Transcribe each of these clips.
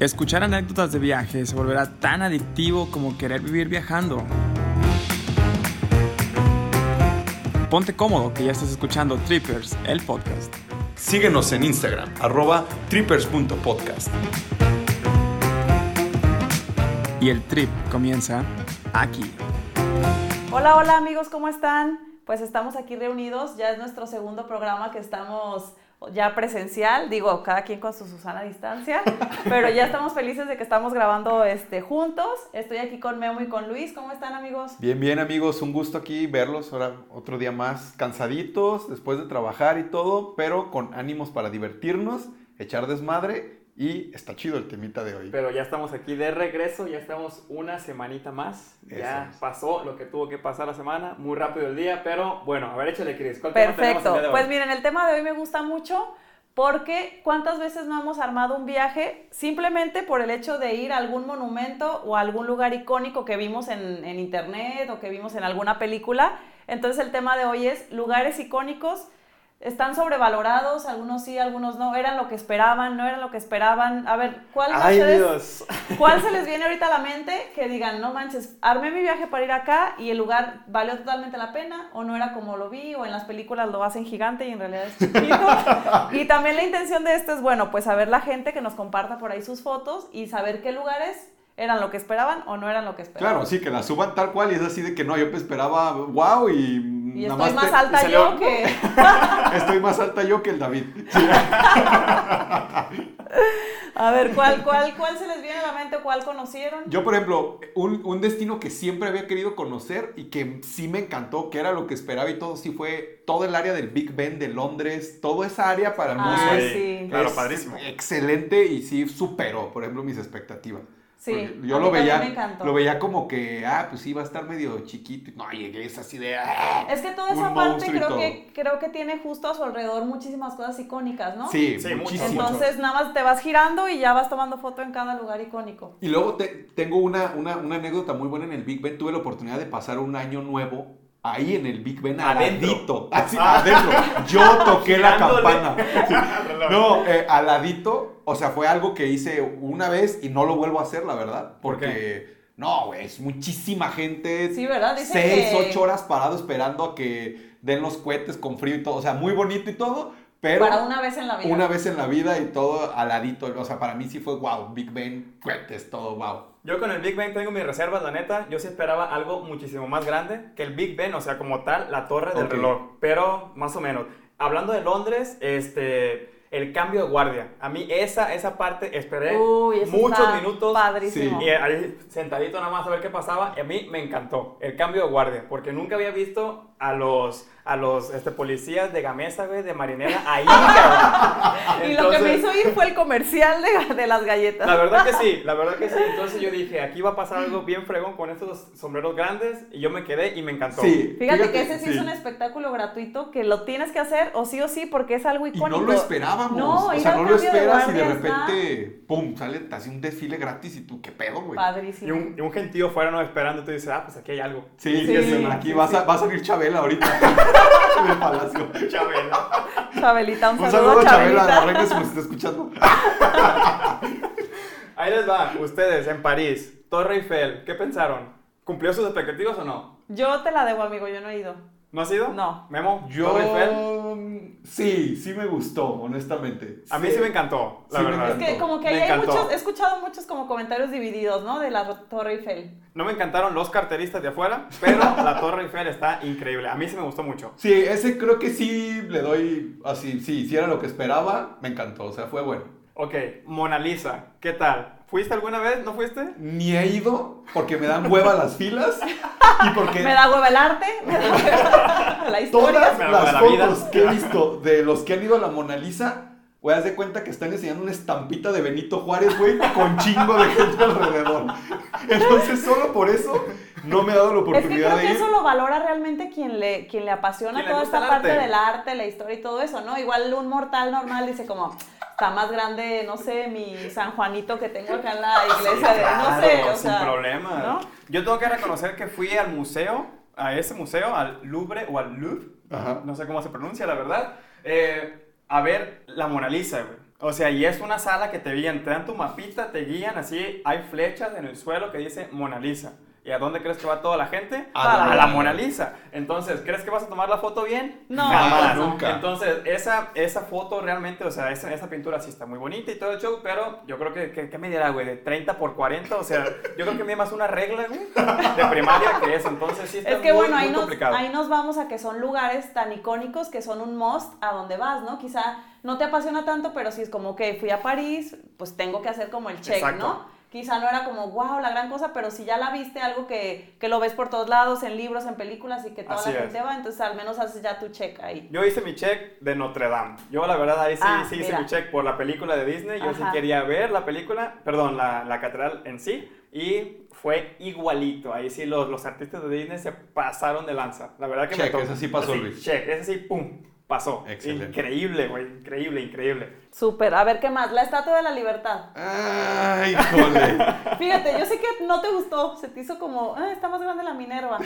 Escuchar anécdotas de viaje se volverá tan adictivo como querer vivir viajando. Ponte cómodo que ya estás escuchando Trippers, el podcast. Síguenos en Instagram, arroba trippers.podcast. Y el trip comienza aquí. Hola, hola amigos, ¿cómo están? Pues estamos aquí reunidos, ya es nuestro segundo programa que estamos ya presencial, digo, cada quien con su Susana a distancia, pero ya estamos felices de que estamos grabando este, juntos. Estoy aquí con Memo y con Luis. ¿Cómo están, amigos? Bien, bien, amigos. Un gusto aquí verlos. Ahora otro día más cansaditos después de trabajar y todo, pero con ánimos para divertirnos, echar desmadre y está chido el temita de hoy. Pero ya estamos aquí de regreso, ya estamos una semanita más. ya pasó lo que tuvo que pasar la semana, muy rápido el día, pero bueno, a ver, échale, Cris. ¿Cuál Perfecto. Pues miren, el tema de hoy me gusta mucho porque ¿cuántas veces no hemos armado un viaje simplemente por el hecho de ir a algún monumento o a algún lugar icónico que vimos en, en internet o que vimos en alguna película? Entonces el tema de hoy es lugares icónicos están sobrevalorados, algunos sí, algunos no, eran lo que esperaban, no eran lo que esperaban. A ver, ¿cuál, ¿cuál se les viene ahorita a la mente que digan, no manches, armé mi viaje para ir acá y el lugar valió totalmente la pena o no era como lo vi o en las películas lo hacen gigante y en realidad es chiquito? y también la intención de esto es, bueno, pues saber la gente que nos comparta por ahí sus fotos y saber qué lugares eran lo que esperaban o no eran lo que esperaban. Claro, sí, que la suban tal cual y es así de que no, yo esperaba wow y... Y estoy más, alta yo que... estoy más alta yo que el David. A ver, ¿cuál, cuál, ¿cuál se les viene a la mente o cuál conocieron? Yo, por ejemplo, un, un, destino que siempre había querido conocer y que sí me encantó, que era lo que esperaba y todo, sí fue todo el área del Big Ben de Londres, toda esa área para mí ah, sí. Claro, padrísimo. Excelente y sí superó, por ejemplo, mis expectativas. Sí, yo lo veía, lo veía como que, ah, pues sí, va a estar medio chiquito. No, llegué, es así de. Ah, es que toda esa parte creo que, creo que tiene justo a su alrededor muchísimas cosas icónicas, ¿no? Sí, sí muchísimas. Entonces, nada más te vas girando y ya vas tomando foto en cada lugar icónico. Y luego te, tengo una, una, una anécdota muy buena en el Big Ben. Tuve la oportunidad de pasar un año nuevo ahí en el Big Ben, aladito. Así, ah. adentro. Yo toqué la campana. No, eh, aladito. O sea, fue algo que hice una vez y no lo vuelvo a hacer, la verdad. Porque, no, güey, es muchísima gente. Sí, ¿verdad? seis, ocho horas parado esperando a que den los cohetes con frío y todo. O sea, muy bonito y todo. Pero para una vez en la vida. Una vez en la vida y todo aladito. O sea, para mí sí fue wow. Big Ben, cohetes, todo wow. Yo con el Big Ben tengo mis reservas, la neta. Yo sí esperaba algo muchísimo más grande que el Big Ben, o sea, como tal, la torre del reloj. Pero más o menos. Hablando de Londres, este el cambio de guardia. A mí esa, esa parte esperé muchos minutos. Padrísimo. Y ahí sentadito nada más a ver qué pasaba. Y a mí me encantó el cambio de guardia, porque nunca había visto a los, a los este, policías de Gamesa, güey, de marinera, ahí, y lo que me hizo ir fue el comercial de, de, las galletas. La verdad que sí, la verdad que sí. Entonces yo dije, aquí va a pasar algo bien fregón con estos sombreros grandes, y yo me quedé y me encantó. Sí, fíjate, que ese sí, es un espectáculo gratuito que lo tienes que hacer o sí o sí porque es algo icónico. Y no lo esperábamos. No, o sea, no lo esperas y de repente, pum, sale así un desfile gratis y tú, ¿qué pedo, güey? Padrísimo. Y un, y un gentío fuera no esperando, y tú dices, ah, pues aquí hay algo. Sí, sí, aquí va, a, va a salir Ahorita en el palacio. Chabela. Chabelita, un, un saludo, a Chabela, la reina si nos está escuchando. Ahí les va, ustedes en París, Torre Eiffel, ¿qué pensaron? ¿Cumplió sus expectativas o no? Yo te la debo, amigo, yo no he ido. ¿No has ido? No. ¿Memo? Yo... ¿Torre Eiffel? Sí, sí me gustó, honestamente. A mí sí me encantó, la verdad. Es que como que hay muchos, he escuchado muchos como comentarios divididos, ¿no? De la Torre Eiffel. No me encantaron los carteristas de afuera, pero la Torre Eiffel está increíble. A mí sí me gustó mucho. Sí, ese creo que sí le doy así, sí, si era lo que esperaba, me encantó, o sea, fue bueno. Ok, Mona Lisa, ¿qué tal? ¿Fuiste alguna vez? ¿No fuiste? Ni he ido porque me dan hueva las filas y porque... me da hueva el arte, me da hueva la historia. Todas las fotos que he visto de los que han ido a la Mona Lisa, güey, haz de cuenta que están enseñando una estampita de Benito Juárez, güey, con chingo de gente alrededor. Entonces, solo por eso no me ha dado la oportunidad es que creo que eso lo valora realmente quien le, quien le apasiona toda esta parte del arte, la historia y todo eso, ¿no? Igual un mortal normal dice como está más grande, no sé, mi San Juanito que tengo acá en la iglesia, de, no sé, o sin problema. Yo tengo que reconocer que fui al museo, a ese museo, al Louvre o al Louvre, no sé cómo se pronuncia, la verdad, eh, a ver la Mona Lisa, güey. O sea, y es una sala que te guían, te dan tu mapita, te guían así, hay flechas en el suelo que dice Mona Lisa. ¿Y a dónde crees que va toda la gente? A A, la- la Mona Lisa. Entonces, ¿crees que vas a tomar la foto bien? No. Jamás. No, nunca. Entonces, esa, esa foto realmente, o sea, esa, esa pintura sí está muy bonita y todo el show, pero yo creo que, que ¿qué me dirá, güey? ¿De 30 por 40? O sea, yo creo que mide más una regla, güey, de primaria que eso. Entonces, sí está Es que muy, bueno, ahí muy nos, complicado. ahí nos vamos a que son lugares tan icónicos que son un must a donde vas, ¿no? Quizá no te apasiona tanto, pero sí es como que fui a París, pues tengo que hacer como el check, Exacto. ¿no? Quizá no era como, wow, la gran cosa, pero si ya la viste, algo que, que lo ves por todos lados, en libros, en películas y que toda Así la es. gente va, entonces al menos haces ya tu check ahí. Yo hice mi check de Notre Dame. Yo la verdad ahí sí, Ah, sí hice mira. mi check por la película de Disney. Yo sí Ajá. quería ver la película, perdón, la, la catedral en sí. Y fue igualito. Ahí sí los, los artistas de Disney se pasaron de lanza. La verdad que me Check, tocó- ese sí pasó, así, Luis. Check, ese sí, pum, pasó. Excelente. Increíble, güey. Increíble, increíble. Súper, a ver qué más, la Estatua de la Libertad. Ay, híjole. Fíjate, yo sé que no te gustó, se te hizo como, "Ah, está más grande la Minerva.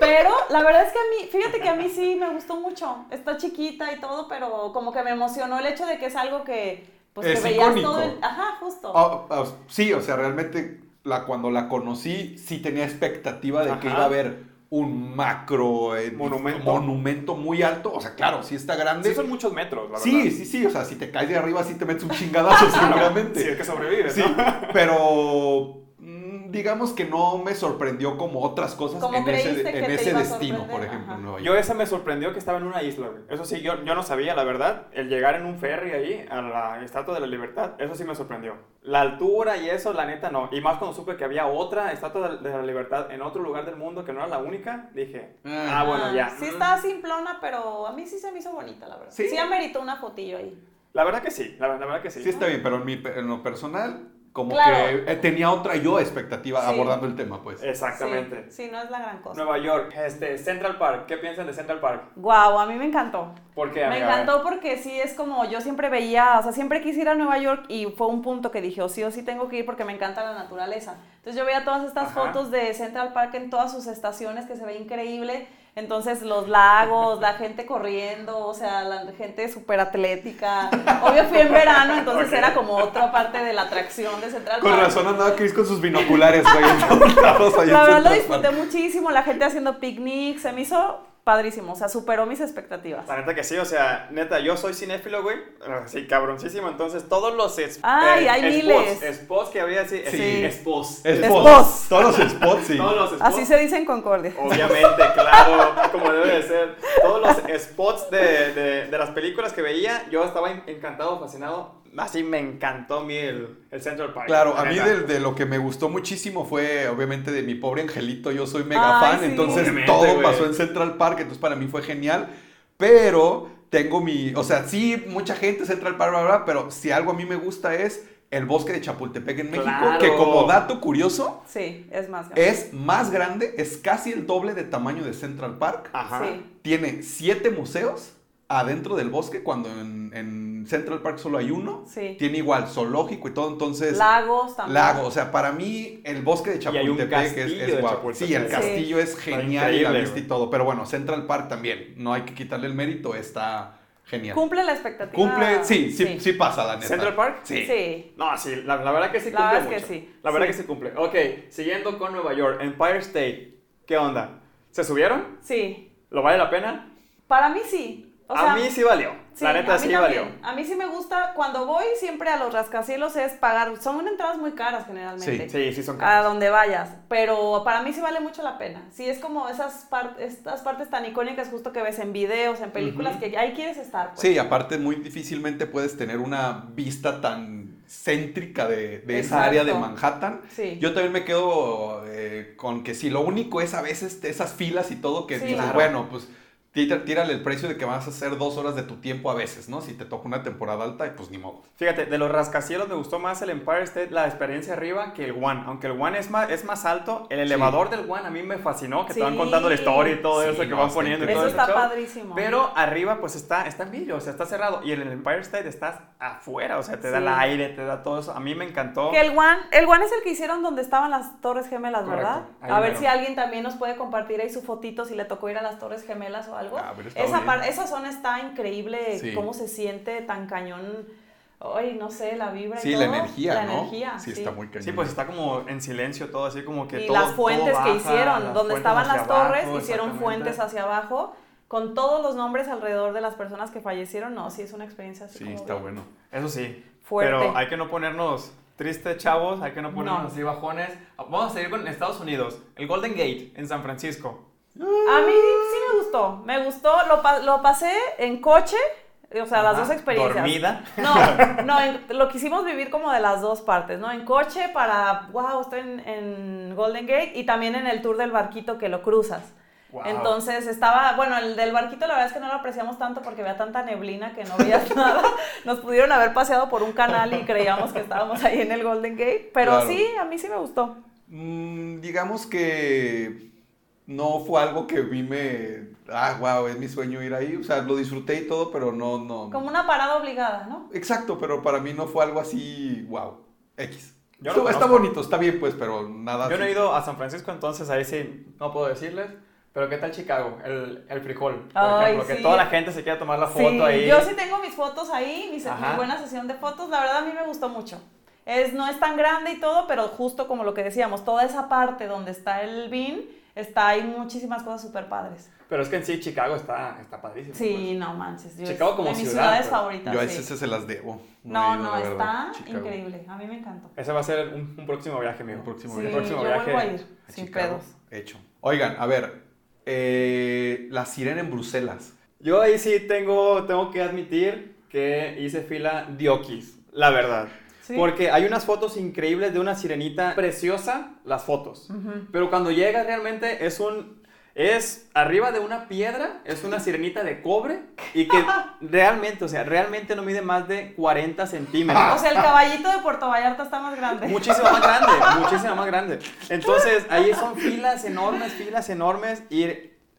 Pero la verdad es que a mí, fíjate que a mí sí me gustó mucho. Está chiquita y todo, pero como que me emocionó el hecho de que es algo que, pues, Es que veías icónico. todo el... Ajá, justo. Ah, ah, sí, o sea, realmente la, cuando la conocí sí tenía expectativa de que iba a haber un macro eh, Monumento. monumento muy alto. O sea, claro, sí está grande. Sí, son muchos metros, la Sí, verdad. sí, sí, o sea, si te caes de arriba sí te metes un chingadazo seguramente. Sí, es que sobrevives, Sí, ¿no? pero mm, digamos que no me sorprendió como otras cosas Como en ese, en ese destino, por ejemplo, Nueva York. Yo esa me sorprendió que estaba en una isla, güey. Eso sí, yo, yo no sabía, la verdad. El llegar en un ferry ahí a la Estatua de la Libertad, eso sí me sorprendió. La altura y eso, la neta, no. Y más cuando supe que había otra Estatua de, la Libertad en otro lugar del mundo que no era la única, dije, Ah. ah, bueno, ya. Sí Mm. está simplona, pero a mí sí se me hizo bonita, la verdad. Sí. Sí, ameritó una fotillo ahí. La verdad que sí, la, la verdad que sí. Sí está bien, pero en, mi, en lo personal, como Claro. que eh, tenía otra yo expectativa Sí. abordando el tema, pues. Exactamente. Sí, sí, no es la gran cosa. Nueva York, este, Central Park. ¿Qué piensan de Central Park? Guau, a mí me encantó. ¿Por qué, Me amiga? encantó porque sí es como yo siempre veía, o sea, siempre quise ir a Nueva York y fue un punto que dije, o sí o sí tengo que ir porque me encanta la naturaleza. Entonces yo veía todas estas Ajá. fotos de Central Park en todas sus estaciones que se ve increíble. Entonces los lagos, la gente corriendo, o sea, la gente súper atlética. Obvio fui en verano, entonces era como otra parte de la atracción de Central Con razón andaba Chris con sus binoculares, güey. La verdad lo disfruté muchísimo, la gente haciendo picnic, se me hizo padrísimo, o sea, superó mis expectativas. La neta que sí, o sea, neta, yo soy cinéfilo, güey. Sí, cabroncísimo. Entonces, todos los es- Ay, hay spots, miles. spots que había así. Sí. Spots. Spots. Spots. Todos los spots, sí. Todos los spots. Así se dice en Concordia. Obviamente, claro, como debe de ser. Todos los spots de, de, de las películas que veía, yo estaba en- encantado, fascinado. Así me encantó a mí el, el Central Park. Claro, la a mí de, de lo que me gustó muchísimo fue, obviamente, de mi pobre angelito. Yo soy mega Ay, fan, sí. entonces Obviamente, todo pasó en Central Park, entonces para mí fue genial. Pero tengo mi. O sea, sí, mucha gente Central Park, bla, bla, bla, pero si algo a mí me gusta es el bosque de Chapultepec en México, Claro. que como dato curioso, Sí, es más grande. es más grande, es casi el doble de tamaño de Central Park. Ajá. Sí. Tiene siete museos adentro del bosque, cuando en, en Central Park solo hay uno. Sí. Tiene igual zoológico y todo, entonces... Lagos también. Lago, o sea, para mí el bosque de Chapultepec es, es de guapo. Chapultepec. Sí, el Sí. castillo es genial y la vista y todo. Pero bueno, Central Park también, no hay que quitarle el mérito, está genial. Cumple la expectativa. Cumple, sí, sí, sí, pasa, la neta. ¿Central Park? Sí. Sí. No, sí, la, la verdad que sí La cumple verdad es mucho. que sí, La verdad sí. que sí cumple. Ok, siguiendo con Nueva York, Empire State. ¿Qué onda? ¿Se subieron? Sí. ¿Lo vale la pena? Para mí sí. O a mí sí valió. Sí, la neta a mí sí también. valió. A mí sí me gusta. Cuando voy siempre a los rascacielos es pagar. Son entradas muy caras generalmente. Sí, sí son A caros. donde vayas. Pero para mí sí vale mucho la pena. Sí, es como esas par- estas partes tan icónicas justo que ves en videos, en películas, que ahí quieres estar. pues. Sí, aparte muy difícilmente puedes tener una vista tan céntrica de, de esa área de Manhattan. Sí. Yo también me quedo eh, con que si lo único es a veces esas filas y todo, que Sí. dices, Claro. bueno, pues tírale el precio de que vas a hacer dos horas de tu tiempo a veces, ¿no? Si te toca una temporada alta, pues ni modo. Fíjate, de los rascacielos me gustó más el Empire State, la experiencia arriba, que el One. Aunque el One es más, es más alto, el elevador del One a mí me fascinó, que te van Sí. contando la historia y todo Sí, eso que no, van poniendo y todo Eso está show. padrísimo. Pero arriba pues está, está en vidrio, o sea, está cerrado. Y en el Empire State estás afuera, o sea, te da Sí. el aire, te da todo eso. A mí me encantó. Que el One, el One es el que hicieron donde estaban las Torres Gemelas, Correcto, ¿verdad? ahí A ver mero. si alguien también nos puede compartir ahí su fotito si le tocó ir a las Torres Gemelas o algo. Ah, hubiera estado esa, par- esa zona está increíble, Sí. cómo se siente tan cañón. Ay, no sé, la vibra sí, y la todo. energía, la ¿no? energía, sí, está muy cañón. Sí, pues está como en silencio todo, así como que y todo las fuentes todo que hicieron, donde estaban las torres, abajo, hicieron fuentes hacia abajo, con todos los nombres alrededor de las personas que fallecieron. No, sí, es una experiencia así Sí, como está bien bueno. Eso sí. Fuerte. Pero hay que no ponernos tristes, chavos, hay que no ponernos No. así bajones. Vamos a seguir con Estados Unidos, el Golden Gate en San Francisco. A mí sí me gustó, me gustó, lo, lo pasé en coche, o sea, las dos experiencias. dormida. No, no, en- lo quisimos vivir como de las dos partes, ¿no? En coche para, wow, estoy en, en Golden Gate y también en el tour del barquito que lo cruzas. Wow. Entonces estaba, bueno, el del barquito la verdad es que no lo apreciamos tanto porque había tanta neblina que no veías nada. Nos pudieron haber paseado por un canal y creíamos que estábamos ahí en el Golden Gate, pero Claro. sí, a mí sí me gustó. Mm, digamos que no fue algo que vi me... Ah, wow, es mi sueño ir ahí. O sea, lo disfruté y todo, pero no, no... Como una parada obligada, ¿no? Exacto, pero para mí no fue algo así, wow, X. Yo Está- bonito, está bien pues, pero nada Yo no he así. ido a San Francisco, entonces ahí sí no puedo decirles. Pero ¿qué tal Chicago? El, el frijol, por Ay, ejemplo, que sí. toda la gente se quiere tomar la foto Sí, ahí. yo sí tengo mis fotos ahí, mi, buena sesión de fotos, la verdad a mí me gustó mucho. Es, no es tan grande y todo, pero justo como lo que decíamos, toda esa parte donde está el bin, está ahí muchísimas cosas súper padres. Pero es que en sí Chicago está, está padrísimo. Sí, no manches. Yo Chicago es como de mis ciudad, ciudades pues. favoritas. Yo a sí. ese se las debo. No, no, verdad, está Chicago. increíble. A mí me encantó. Ese va a ser un, un próximo viaje, amigo. Un próximo Sí, viaje. yo próximo viaje vuelvo a ir, a sin Chicago. pedos. Hecho. Oigan, a ver, eh, la sirena en Bruselas. Yo ahí sí tengo, tengo que admitir que hice fila diokis, la verdad. Sí. Porque hay unas fotos increíbles de una sirenita preciosa, las fotos. Ujú. Pero cuando llega realmente es un... Es arriba de una piedra, es una sirenita de cobre y que realmente, o sea, realmente no mide más de 40 O centímetros. sea, el caballito de Puerto Vallarta está más grande. Muchísimo más grande, muchísimo más grande. Entonces, ahí son filas enormes, filas enormes y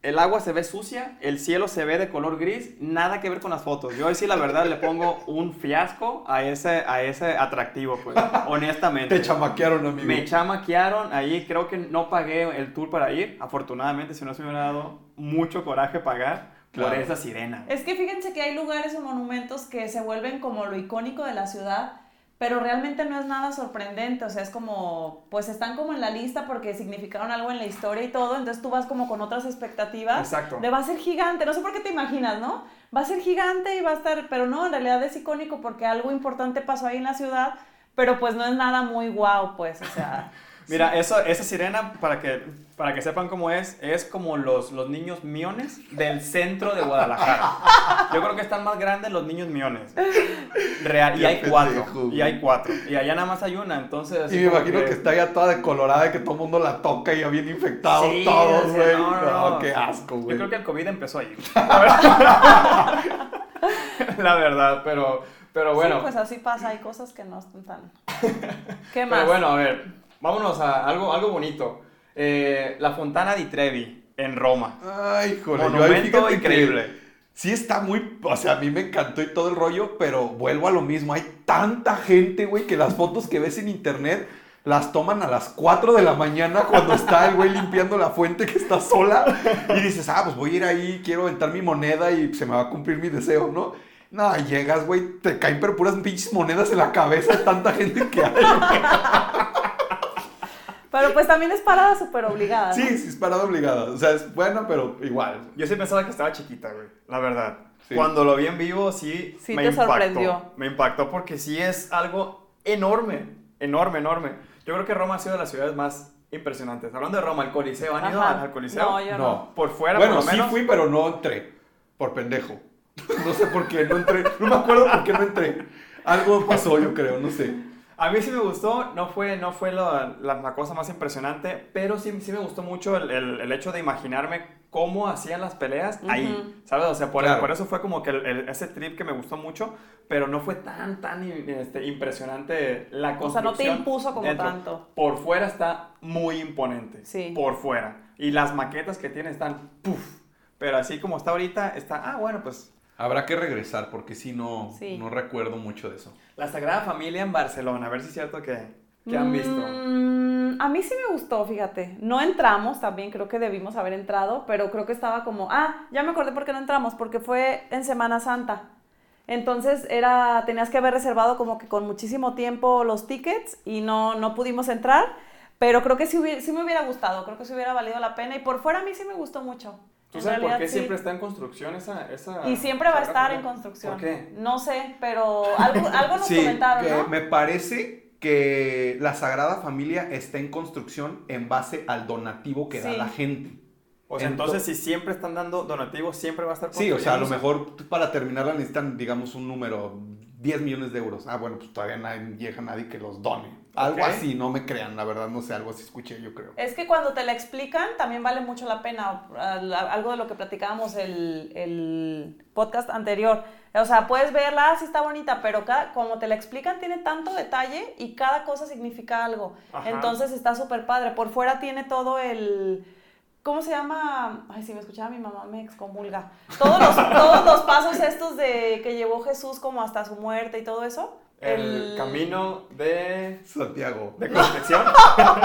el agua se ve sucia, el cielo se ve de color gris, nada que ver con las fotos. Yo ahí sí la verdad le pongo un fiasco a ese, a ese atractivo, pues, honestamente. Te chamaquearon, amigo. Me chamaquearon, ahí creo que no pagué el tour para ir. Afortunadamente, si no se me hubiera dado mucho coraje pagar por Claro. esa sirena. Es que fíjense que hay lugares o monumentos que se vuelven como lo icónico de la ciudad, pero realmente no es nada sorprendente, o sea, es como, pues están como en la lista porque significaron algo en la historia y todo, entonces tú vas como con otras expectativas Exacto. de va a ser gigante, no sé por qué te imaginas, ¿no? Va a ser gigante y va a estar, pero no, en realidad es icónico porque algo importante pasó ahí en la ciudad, pero pues no es nada muy guau, pues, o sea... Mira, eso, esa sirena, para que, para que sepan cómo es, es como los, los niños miones del centro de Guadalajara. Yo creo que están más grandes los niños miones. Real, y hay cuatro. Y hay cuatro. Y allá nada más hay una, entonces... Y me imagino que... está ya toda decolorada y que todo el mundo la toca y ya bien infectados Sí, todos, güey. no, no, no. qué asco, Yo güey. creo que el COVID empezó ahí. La verdad, La verdad, pero, pero bueno. Sí, pues así pasa, hay cosas que no están tan... ¿Qué más? Pero bueno, a ver, vámonos a algo, algo bonito. Eh, la Fontana di Trevi, en Roma. Ay, joder, yo ahí Monumento que increíble. Sí está muy, o sea, a mí me encantó y todo el rollo, pero vuelvo a lo mismo, hay tanta gente, güey, que las fotos que ves en internet las toman a las 4 de la mañana cuando está el güey limpiando la fuente que está sola y dices, ah, pues voy a ir ahí, quiero aventar mi moneda y se me va a cumplir mi deseo, ¿no? No, llegas, güey, te caen pero puras pinches monedas en la cabeza de tanta gente que hay. Pero pues también es parada súper obligada. ¿no? Sí, sí, es parada obligada. O sea, es bueno, pero igual. Yo sí pensaba que estaba chiquita, güey, la verdad. Sí. Cuando lo vi en vivo, sí, Sí me te impactó. sorprendió. Me impactó porque sí es algo enorme, enorme, enorme. Yo creo que Roma ha sido de las ciudades más impresionantes. Hablando de Roma, el Coliseo, ¿han ido Ajá. al Coliseo? No, yo no. No. Por fuera, bueno, por lo sí menos. fui, pero no entré. Por pendejo. No sé por qué, no entré. No me acuerdo por qué no entré. Algo pasó, yo creo, no sé. A mí sí me gustó, no fue, no fue la, la- la cosa más impresionante, pero sí, sí me gustó mucho el, el- el hecho de imaginarme cómo hacían las peleas ahí, Ujú. ¿sabes? O sea, por, Claro. por eso fue como que el- el- ese trip que me gustó mucho, pero no fue tan, tan este, impresionante la O sea, construcción. no te impuso como dentro. tanto. Por fuera está muy imponente. Sí. Por fuera. Y las maquetas que tiene están, puff. Pero así como está ahorita, está, ah, bueno, pues Habrá que regresar porque sí no, Sí. no recuerdo mucho de eso. la Sagrada Familia en Barcelona, a ver si es cierto que, que han visto. Mm, a mí sí me gustó, fíjate. No entramos también, creo que debimos haber entrado, pero creo que estaba como, ah, ya me acordé por qué no entramos, porque fue en Semana Santa. Entonces era, tenías que haber reservado como que con muchísimo tiempo los tickets y no, no pudimos entrar. Pero creo que sí, sí me hubiera gustado, creo que sí hubiera valido la pena. Y por fuera a mí sí me gustó mucho. ¿Tú sabes por qué siempre está en construcción esa, esa Y siempre va a estar en construcción. ¿Por qué? No sé, pero algo, algo nos comentaron, ¿no? me parece que la Sagrada Familia está en construcción en base al donativo que da la gente. O sea, entonces, si siempre están dando donativos, siempre va a estar Sí, o sea, a lo mejor para terminarla necesitan, digamos, un número, 10 millones de euros. Ah, bueno, pues todavía nadie, llega nadie que los done. Algo así, no me crean, la verdad, no sé, algo así escuché, yo creo. Es que cuando te la explican, también vale mucho la pena. Algo de lo que platicábamos el, el podcast anterior. O sea, puedes verla, sí está bonita, pero cada, como te la explican, tiene tanto detalle y cada cosa significa algo. Entonces está súper padre. Por fuera tiene todo el ¿Cómo se llama? Ay, si me escuchaba mi mamá me excomulga. Todos los, todos los pasos estos de que llevó Jesús como hasta su muerte y todo eso. El, camino de Santiago. De construcción.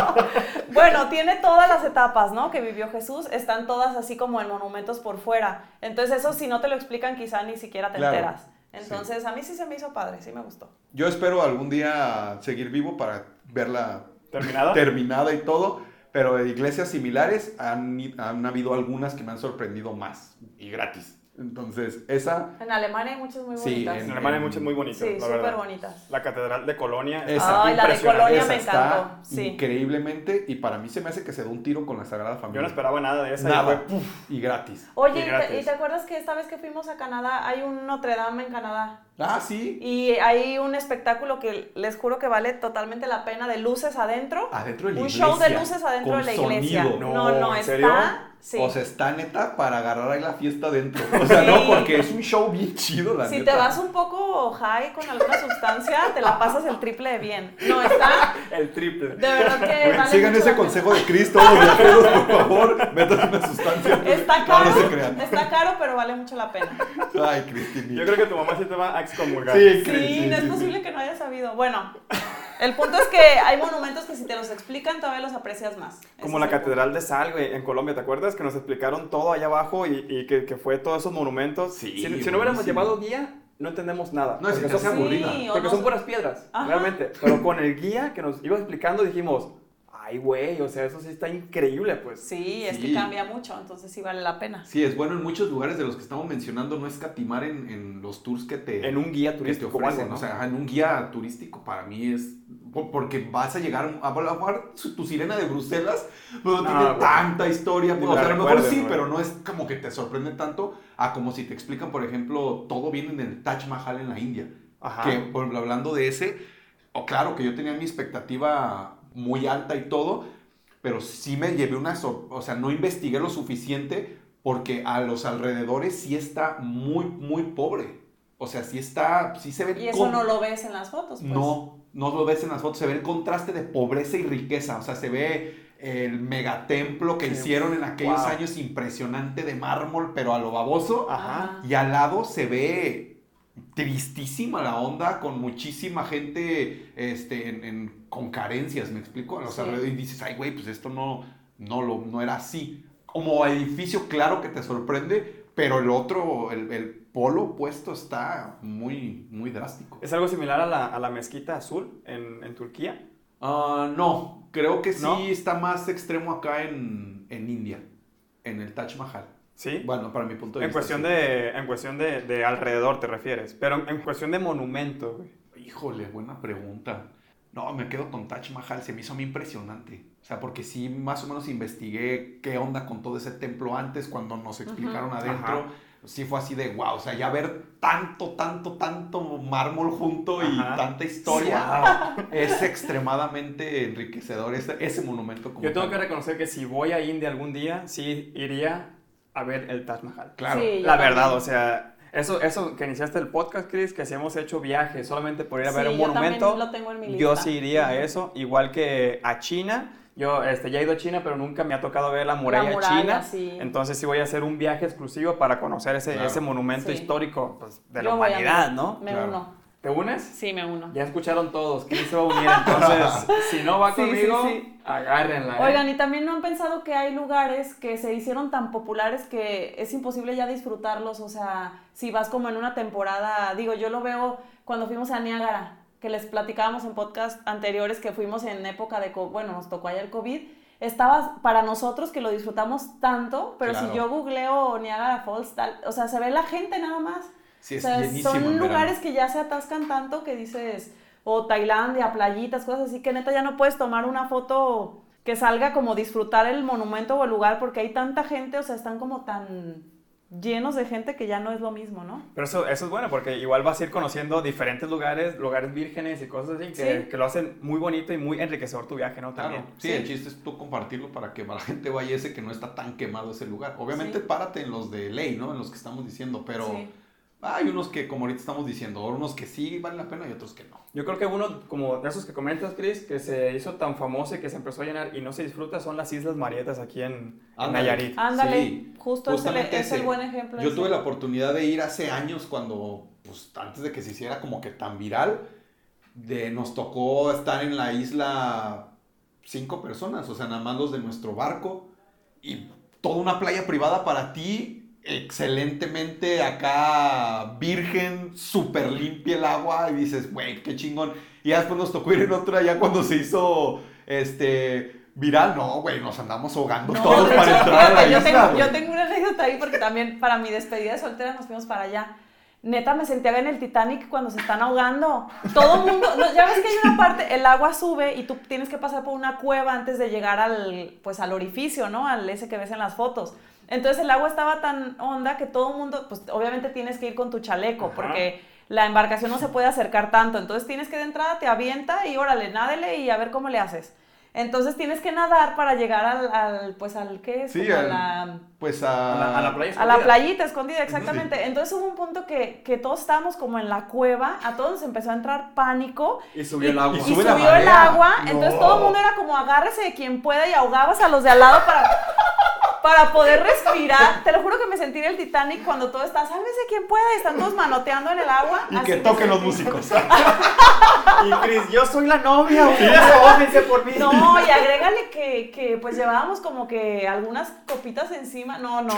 bueno, tiene todas las etapas, ¿no? Que vivió Jesús. Están todas así como en monumentos por fuera. Entonces eso si no te lo explican quizá ni siquiera te enteras. Entonces a mí sí se me hizo padre, sí me gustó. Yo espero algún día seguir vivo para verla terminada, terminada y todo pero de iglesias similares han, han habido algunas que me han sorprendido más y gratis. Entonces, esa... En Alemania hay muchas muy bonitas. Sí, en, Alemania hay muchas muy bonitas. Sí, súper bonitas. La Catedral de Colonia. Esa, Ay, la de Colonia me encantó. Sí. Increíblemente, y para mí se me hace que se da un tiro con la Sagrada Familia. Yo no esperaba nada de esa. Nada, y, y gratis. Oye, y, te, acuerdas que esta vez que fuimos a Canadá, hay un Notre Dame en Canadá? Ah, sí. Y hay un espectáculo que les juro que vale totalmente la pena de luces adentro. Adentro de la un iglesia. Un show de luces adentro de la iglesia. No, no, no está o sea, está neta para agarrar ahí la fiesta dentro. O sea, no, porque es un show bien chido, la Si te vas un poco high con alguna sustancia, te la pasas el triple de bien. No, está... el triple. De verdad que vale Sigan ese consejo de Cristo, los viajeros, por favor, metan una sustancia. Está caro, está caro, pero vale mucho la pena. Ay, Cristina. Yo creo que tu mamá sí te va a excomulgar. Sí, sí, no es posible que no haya sabido. Bueno, el punto es que hay monumentos que si te los explican todavía los aprecias más. Como la Catedral de Sal, güey, en Colombia, ¿te acuerdas? Que nos explicaron todo allá abajo y, que, fue todos esos monumentos. Sí, si, no hubiéramos llevado guía, no entendemos nada. No, es que son aburrida. Porque son puras piedras, realmente. Pero con el guía que nos iba explicando dijimos, ay, güey, o sea, eso sí está increíble, pues. Sí, es que cambia mucho, entonces sí vale la pena. Sí, es bueno en muchos lugares de los que estamos mencionando no escatimar en, en los tours que te... En un guía turístico. ofrecen, O sea, en un guía turístico para mí es... Porque vas a llegar a jugar tu sirena de Bruselas, pero no, tiene tanta historia. o sea, a lo mejor sí, pero no es como que te sorprende tanto a como si te explican, por ejemplo, todo viene en el Taj Mahal en la India. Ajá. Que, por hablando de ese, o claro que yo tenía mi expectativa muy alta y todo, pero sí me llevé una, o sea, no investigué lo suficiente porque a los alrededores sí está muy, muy pobre. O sea, sí está, sí se ve... Y eso no lo ves en las fotos, pues. No, no lo ves en las fotos, se ve el contraste de pobreza y riqueza, o sea, se ve el megatemplo que hicieron en aquellos años impresionante de mármol, pero a lo baboso. Ajá. Y al lado se ve tristísima la onda, con muchísima gente este, en, con carencias, ¿me explico? A los alrededores y dices, ay, güey, pues esto no, no, lo, no era así. Como edificio, claro que te sorprende, pero el otro, el, el polo opuesto está muy, muy drástico. ¿Es algo similar a la, a la mezquita azul en, en Turquía? Uh, no, creo que sí está más extremo acá en, en India, en el Taj Mahal. ¿Sí? Bueno, para mi punto de en vista. Cuestión de, en cuestión de, de, alrededor te refieres, pero en cuestión de monumento. Híjole, buena pregunta. No, me quedo con Taj Mahal, se me hizo a mí impresionante. O sea, porque sí, más o menos investigué qué onda con todo ese templo antes, cuando nos explicaron adentro. Sí fue así de wow, o sea, ya ver tanto, tanto, tanto mármol junto y tanta historia es extremadamente enriquecedor ese, ese monumento. Como Yo tengo que reconocer que si voy a India algún día, sí iría a ver el Taj Mahal. Claro. la verdad, o sea, eso, eso que iniciaste el podcast, Chris, que si hemos hecho viajes solamente por ir a ver un monumento, lo tengo en mi yo sí iría a eso, igual que a China. Yo este, ya he ido a China, pero nunca me ha tocado ver la muralla, china. Entonces sí voy a hacer un viaje exclusivo para conocer ese, ese monumento histórico pues, de la humanidad, ¿no? Me uno. ¿Te unes? Sí, me uno. Ya escucharon todos, ¿quién se va a unir? Entonces, si no va conmigo, agárrenla. ¿eh? Oigan, y también no han pensado que hay lugares que se hicieron tan populares que es imposible ya disfrutarlos. O sea, si vas como en una temporada, digo, yo lo veo cuando fuimos a Niágara, que les platicábamos en podcast anteriores que fuimos en época de, bueno, nos tocó allá el COVID. Estaba para nosotros que lo disfrutamos tanto, pero si yo googleo Niagara Falls, tal, o sea, se ve la gente nada más son lugares que ya se atascan tanto que dices, o Tailandia, playitas, cosas así, que neta ya no puedes tomar una foto que salga como disfrutar el monumento o el lugar porque hay tanta gente, o sea, están como tan llenos de gente que ya no es lo mismo, ¿no? Pero eso, eso es bueno porque igual vas a ir conociendo diferentes lugares, lugares vírgenes y cosas así que, que lo hacen muy bonito y muy enriquecedor tu viaje, ¿no? También. sí, el chiste es tú compartirlo para que la gente vaya ese que no está tan quemado ese lugar. Obviamente párate en los de ley, ¿no? En los que estamos diciendo, pero hay unos que, como ahorita estamos diciendo, unos que sí valen la pena y otros que no. Yo creo que uno, como de esos que comentas, Chris, que se hizo tan famoso y que se empezó a llenar y no se disfruta, son las Islas Marietas aquí en, Nayarit. Ándale, justo ese, es el buen ejemplo. Yo tuve la oportunidad de ir hace años cuando, pues antes de que se hiciera como que tan viral, de, nos tocó estar en la isla cinco personas, o sea, nada más los de nuestro barco y toda una playa privada para ti excelentemente acá virgen, súper limpia el agua y dices, güey, qué chingón. Y después nos tocó ir en otra ya cuando se hizo este viral, no, güey, nos andamos ahogando todos para entrar a la yo isla. Tengo, yo tengo una anécdota ahí porque también para mi despedida de soltera nos fuimos para allá. Neta, me sentía en el Titanic cuando se están ahogando. Todo el mundo, ya ves que hay una parte, el agua sube y tú tienes que pasar por una cueva antes de llegar al, pues, al orificio, ¿no? Al ese que ves en las fotos. Entonces el agua estaba tan honda que todo el mundo, pues obviamente tienes que ir con tu chaleco porque la embarcación no se puede acercar tanto. Entonces tienes que de entrada te avienta y órale, nádele y a ver cómo le haces. Entonces tienes que nadar para llegar al, pues al qué es, sí, a la, pues a, a, la, playa escondida. A la playita escondida, exactamente. Entonces hubo un punto que, que, todos estábamos como en la cueva, a todos nos empezó a entrar pánico. Y subió el agua. Y, subió el agua, entonces todo el mundo era como agárrese de quien pueda y ahogabas a los de al lado para para poder respirar. Te lo juro que me sentí en el Titanic cuando todo está, sálvese quien pueda, y están todos manoteando en el agua. Y que toquen los músicos. y Cris, yo soy la novia, bájense por mí. No, y agrégale que, que, pues llevábamos como que algunas copitas encima. No, no.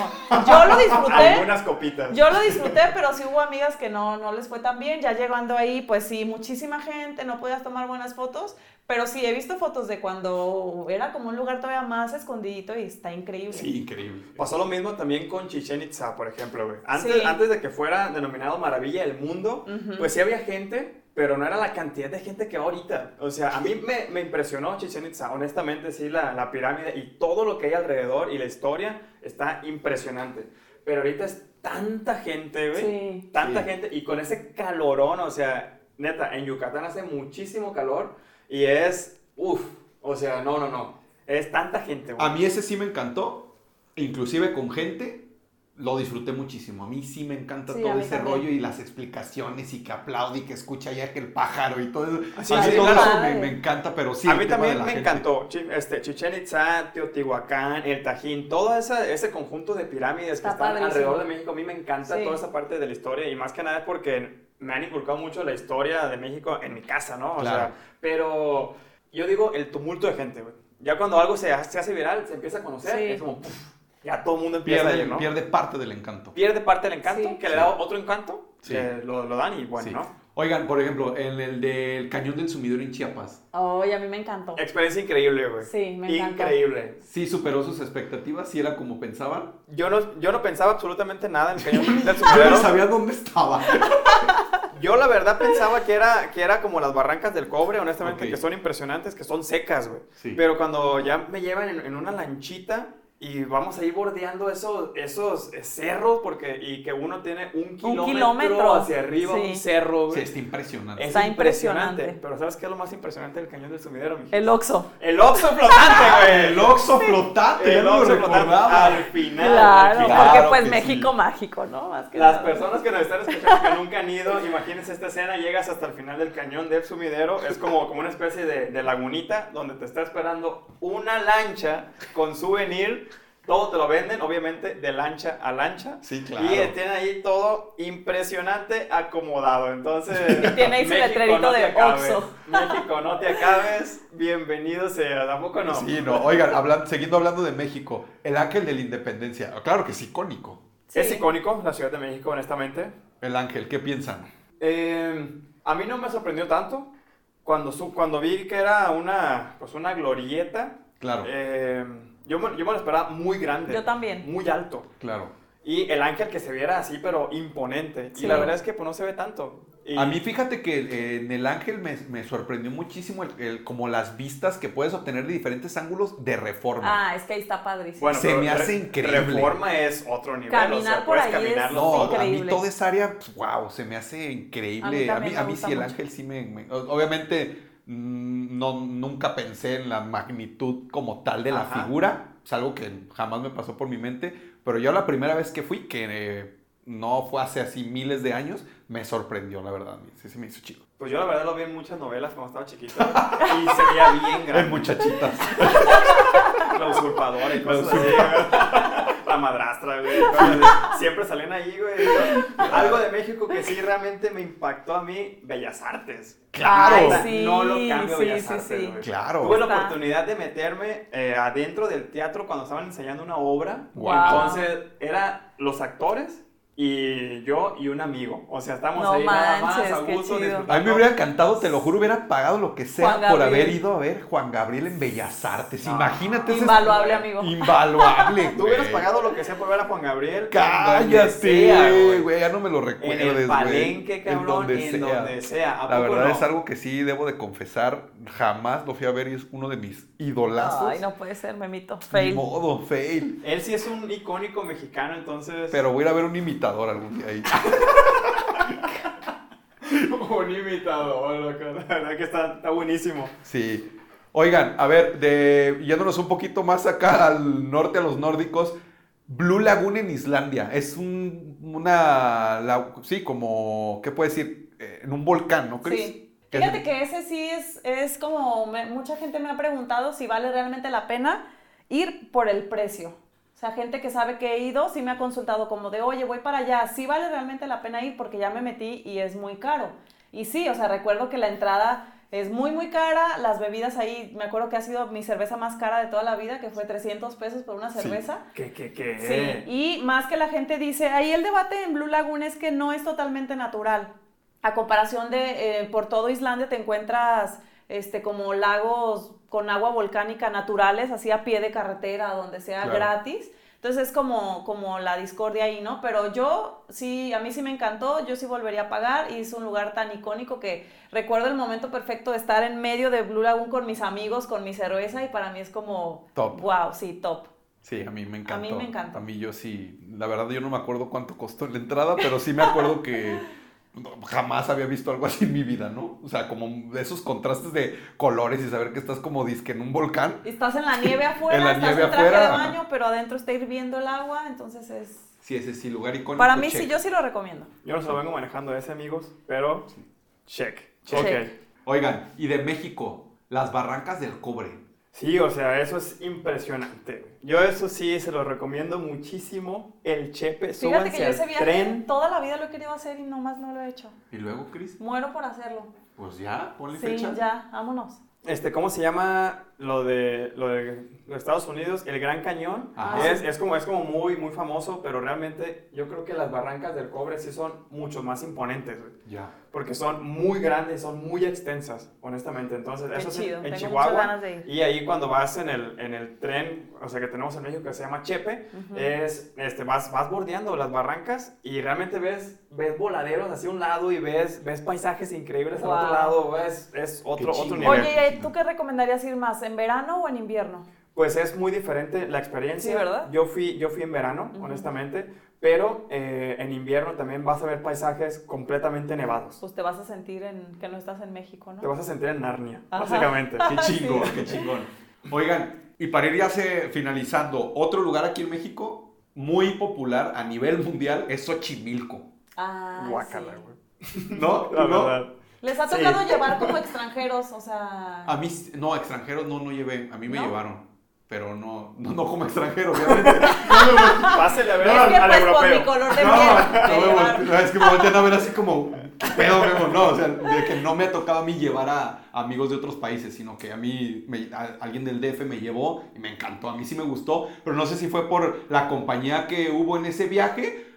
Yo lo disfruté. Algunas copitas. Yo lo disfruté, pero sí hubo amigas que no, no les fue tan bien. Ya llegando ahí, pues sí, muchísima gente, no podías tomar buenas fotos. Pero sí, he visto fotos de cuando era como un lugar todavía más escondidito y está increíble. Sí, increíble. Pasó lo mismo también con Chichen Itza, por ejemplo, güey. Antes, antes de que fuera denominado Maravilla del Mundo, pues sí había gente, pero no era la cantidad de gente que va ahorita. O sea, a mí me, me impresionó Chichen Itza, honestamente, sí, la, la pirámide y todo lo que hay alrededor y la historia está impresionante. Pero ahorita es tanta gente, güey. Sí. Tanta gente y con ese calorón, o sea, neta, en Yucatán hace muchísimo calor y es, uff, o sea, no, no, no. Es tanta gente. A mí ese sí me encantó, inclusive con gente, lo disfruté muchísimo. A mí sí me encanta todo ese rollo y las explicaciones y que aplaude y que escucha ya que el pájaro y todo eso. a mí todo eso me, encanta, pero sí. A mí también me encantó. Este, Chichen Itza, Teotihuacán, el Tajín, todo ese conjunto de pirámides que están alrededor de México. A mí me encanta toda esa parte de la historia y más que nada porque me han inculcado mucho la historia de México en mi casa, ¿no? O sea, pero yo digo el tumulto de gente, güey. Ya cuando algo se, se hace viral, se empieza a conocer, es como, ya todo el mundo empieza pierde, a ir, ¿no? Pierde parte del encanto. Pierde parte del encanto, que le da otro encanto, que lo, lo, dan y bueno, ¿no? Oigan, por ejemplo, en el del Cañón del Sumidor en Chiapas. Ay, a mí me encantó. Experiencia increíble, güey. Sí, me encantó. Increíble. Sí, superó sus expectativas, sí era como pensaban. Yo no, yo no pensaba absolutamente nada en el Cañón del Sumidor. yo no sabía dónde estaba. Yo la verdad pensaba que era, que era como las barrancas del cobre, honestamente, que son impresionantes, que son secas, güey. Pero cuando ya me llevan en, en una lanchita y vamos a ir bordeando esos, esos cerros porque y que uno tiene un kilómetro, hacia arriba, un cerro. Sí, está impresionante. está impresionante. Pero ¿sabes qué es lo más impresionante del cañón del sumidero, El Oxo. El Oxo flotante, güey. El Oxo flotante, el Oxo flotante al final. Claro, porque pues México mágico, ¿no? Más que Las personas que nos están escuchando que nunca han ido, imagínense esta escena, llegas hasta el final del cañón del sumidero, es como, como una especie de, de lagunita donde te está esperando una lancha con souvenir todo te lo venden, obviamente, de lancha a lancha. Sí, claro. Y tienen ahí todo impresionante acomodado. Entonces, y tiene ahí su letrerito no de Oxxo. México, no te acabes, bienvenido sea, tampoco no. Sí, no, oigan, hablando, siguiendo hablando de México, el ángel de la independencia, claro que es icónico. Sí. Es icónico la Ciudad de México, honestamente. El ángel, ¿qué piensan? Eh, a mí no me sorprendió tanto cuando, su, cuando vi que era una, pues una glorieta. Claro. Eh, yo, me, yo me lo esperaba muy grande. Yo también. Muy alto. Claro. Y el ángel que se viera así, pero imponente. Sí. Y la verdad es que pues, no se ve tanto. Y- A mí fíjate que eh, en el ángel me, me sorprendió muchísimo el, el- como las vistas que puedes obtener de diferentes ángulos de reforma. Ah, es que ahí está padrísimo. Bueno, se me hace re- increíble. Reforma es otro nivel. Caminar o sea, por puedes ahí caminar es- no, a mí toda esa área, wow, se me hace increíble. A A mí a mí, sí el mucho. ángel sí me... obviamente no, nunca pensé en la magnitud como tal de la Ajá. figura. Es algo que jamás me pasó por mi mente. Pero yo la primera vez que fui, que eh, no fue hace así miles de años, me sorprendió, la verdad. Sí, sí me hizo chido. Pues yo la verdad lo vi en muchas novelas cuando estaba chiquito. y se veía bien En grande. muchachitas. La usurpadora y cosas así. La madrastra, güey. Siempre salían ahí, güey. Algo de México que sí realmente me impactó a mí, Bellas Artes. Claro. Ay, Neta, sí, no lo cambio sí, Bellas sí, Artes, güey. Claro. Tuve la oportunidad de meterme eh, adentro del teatro cuando estaban enseñando una obra. Wow. Entonces, era los actores y yo y un amigo. O sea, estamos No ahí nada más a gusto disfrutando. A mí me hubiera encantado, te lo juro, hubiera pagado lo que sea por haber ido a ver Juan Gabriel en Bellas Artes. No. Imagínate ese- Invaluable, amigo. Invaluable. Tú hubieras pagado lo que sea por ver a Juan Gabriel. en Cállate, güey. Ya no me lo En recuerdes, el güey. palenque, cabrón, En donde en sea. donde sea. ¿A La verdad no? es algo que sí debo de confesar. Jamás lo fui a ver y es uno de mis idolazos. Ay, no puede ser, memito. Ni Fail. modo, fail. Él sí es un icónico mexicano, entonces. Pero voy a ir a ver un imitador algún día ahí. un imitador, loco. La verdad que está, está buenísimo. Sí. Oigan, a ver, de, yéndonos un poquito más acá al norte, a los nórdicos, Blue Lagoon en Islandia. Es un, una, la- sí, como, ¿qué puedes decir? Eh, en un volcán, ¿no crees? Sí. Fíjate que ese sí es, es como, me- mucha gente me ha preguntado si vale realmente la pena ir por el precio. O sea, gente que sabe que he ido, sí me ha consultado como de, oye, voy para allá, sí vale realmente la pena ir porque ya me metí y es muy caro. Y sí, o sea, recuerdo que la entrada es muy, muy cara, las bebidas ahí, me acuerdo que ha sido mi cerveza más cara de toda la vida, que fue 300 pesos por una Sí. cerveza. ¿Qué, qué, qué? Sí, y más que la gente dice, ahí el debate en Blue Lagoon es que no es totalmente natural. A comparación de eh, por todo Islandia te encuentras este, como lagos con agua volcánica naturales, así a pie de carretera, donde sea Claro. gratis. Entonces es como, como la discordia ahí, ¿no? Pero yo sí, a mí sí me encantó, yo sí volvería a pagar y es un lugar tan icónico que recuerdo el momento perfecto de estar en medio de Blue Lagoon con mis amigos, con mi cerveza y para mí es como, Top. wow, sí, top. Sí, a mí me encantó. mí me encantó. A mí yo sí, la verdad yo no me acuerdo cuánto costó la entrada, pero sí me acuerdo que jamás había visto algo así en mi vida, ¿no? O sea, como esos contrastes de colores y saber que estás como disque en un volcán. Estás en la nieve afuera, En la estás nieve en traje afuera, de ajá. baño, pero adentro está hirviendo el agua, entonces es... Sí, ese sí, lugar icónico. Para mí check. sí, yo sí lo recomiendo. Yo no se lo vengo manejando ese, amigos, pero. Check. Check. Ok. Oigan, y de México, las barrancas del cobre. Sí, o sea, eso es impresionante. Yo eso sí se lo recomiendo muchísimo. El Chepe, Fíjate que yo ese viaje tren. toda la vida lo he querido hacer y nomás no lo he hecho. ¿Y luego, Cris? Muero por hacerlo. Pues ya, ponle Sí, fecha. ya, vámonos. Este, ¿cómo se llama lo de, lo de los Estados Unidos? El Gran Cañón. Ajá. Es, es como, es como muy, muy famoso, pero realmente yo creo que las barrancas del cobre sí son mucho más imponentes, güey. Ya. Porque son muy grandes, son muy extensas, honestamente. Entonces, Qué eso es chido, en, en tengo Chihuahua. muchas ganas de ir. Y ahí cuando vas en el, en el tren, o sea, que tenemos en México que se llama Chepe, Ujú. es, este, vas, vas bordeando las barrancas y realmente ves, ves voladeros hacia un lado y ves, ves paisajes increíbles Wow. al otro lado. Es, es otro, otro nivel. Oye, ¿tú qué recomendarías ir más, en verano o en invierno? Pues es muy diferente la experiencia. Sí, ¿verdad? Yo fui, yo fui en verano, Ujú. honestamente, pero eh, en invierno también vas a ver paisajes completamente nevados. Pues te vas a sentir en, que no estás en México, Te ¿no? vas a sentir en Narnia, Ajá. básicamente. Qué chingón, qué chingón. Oigan, y para ir ya se, finalizando, otro lugar aquí en México muy popular a nivel mundial es Xochimilco. Ah, Guácala, sí. güey. ¿No? La ¿No? verdad. Les ha Sí. tocado llevar como extranjeros, o sea... A mí, no, extranjeros no, no llevé, a mí me ¿No? llevaron. pero no, no, como extranjero, obviamente. Pásele a ver es que pues por mi color de piel. No, es que me voltean a ver así como, pedo, Memo, no, o sea, de que no me ha tocado a mí llevar a amigos de otros países, sino que a mí, alguien del DF me llevó y me encantó, a mí sí me gustó, pero no sé si fue por la compañía que hubo en ese viaje,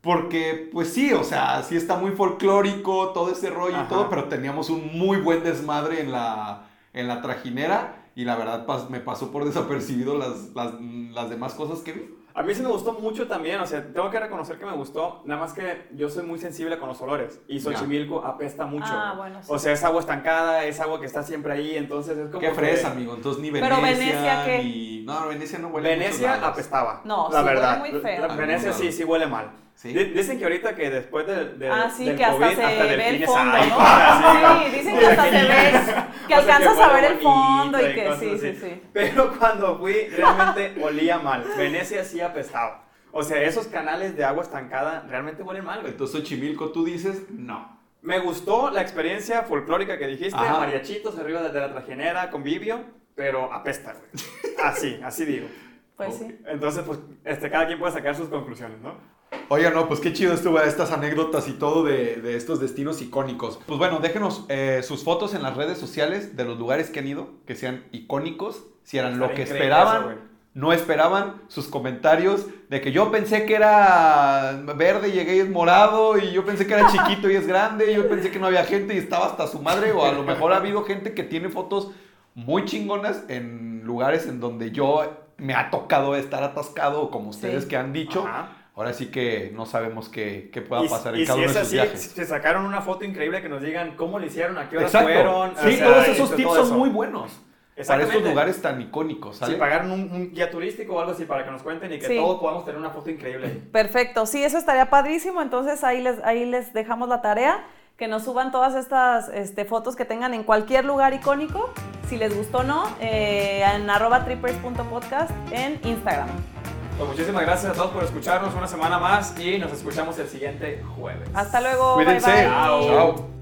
porque, pues sí, o sea, sí está muy folclórico, todo ese rollo y todo, pero teníamos un muy buen desmadre en la, en la trajinera y la verdad me pasó por desapercibido las, las, las, demás cosas que vi. A mí sí me gustó mucho también, o sea, tengo que reconocer que me gustó, nada más que yo soy muy sensible con los olores y Xochimilco apesta mucho. Ah, bueno, O sea, es agua estancada, es agua que está siempre ahí, entonces es como Qué fresa, amigo, entonces ni Venecia, Pero Venecia, ¿qué? ni... No, Venecia no huele Venecia apestaba. No, la verdad. Huele muy feo. Venecia sí, sí huele mal. Dicen que ahorita que después de, de ah, sí, del que hasta COVID, se hasta ve el fondo, ¿no? Sí, dicen que hasta se ve, que alcanzas a ver el fondo y que sí, sí, sí. Pero cuando fui, realmente olía mal. Venecia sí apestaba. O sea, esos canales de agua estancada realmente huelen mal, güey. Entonces, Xochimilco, tú dices, no. Me gustó la experiencia folclórica que dijiste, mariachitos arriba de la trajenera, convivio, pero apesta, güey. Así, así digo. Pues sí. Entonces, pues, este, cada quien puede sacar sus conclusiones, ¿no? Oiga, no, pues qué chido estuvo estas anécdotas y todo de, estos destinos icónicos. Pues bueno, déjenos eh, sus fotos en las redes sociales de los lugares que han ido, que sean icónicos, si eran lo que esperaban, no esperaban, sus comentarios de que yo pensé que era verde y llegué y es morado, y yo pensé que era chiquito y es grande, y yo pensé que no había gente y estaba hasta su madre, o a lo mejor ha habido gente que tiene fotos muy chingonas en lugares en donde yo me ha tocado estar atascado, como ustedes que han dicho. Ahora sí que no sabemos qué, qué pueda pasar en cada uno de esos viajes. Si se sacaron una foto increíble que nos digan cómo lo hicieron, a qué horas fueron. Sí, todos esos tips son muy buenos. Para estos lugares tan icónicos. ¿sale? Si pagaron un, guía turístico o algo así para que nos cuenten y que todos podamos tener una foto increíble. Perfecto, sí, eso estaría padrísimo. Entonces ahí les, ahí les dejamos la tarea que nos suban todas estas este, fotos que tengan en cualquier lugar icónico, si les gustó o no, eh, en arroba trippers.podcast en Instagram. Pues muchísimas gracias a todos por escucharnos una semana más y nos escuchamos el siguiente jueves. Hasta luego. Cuídense. Bye, bye. Chao.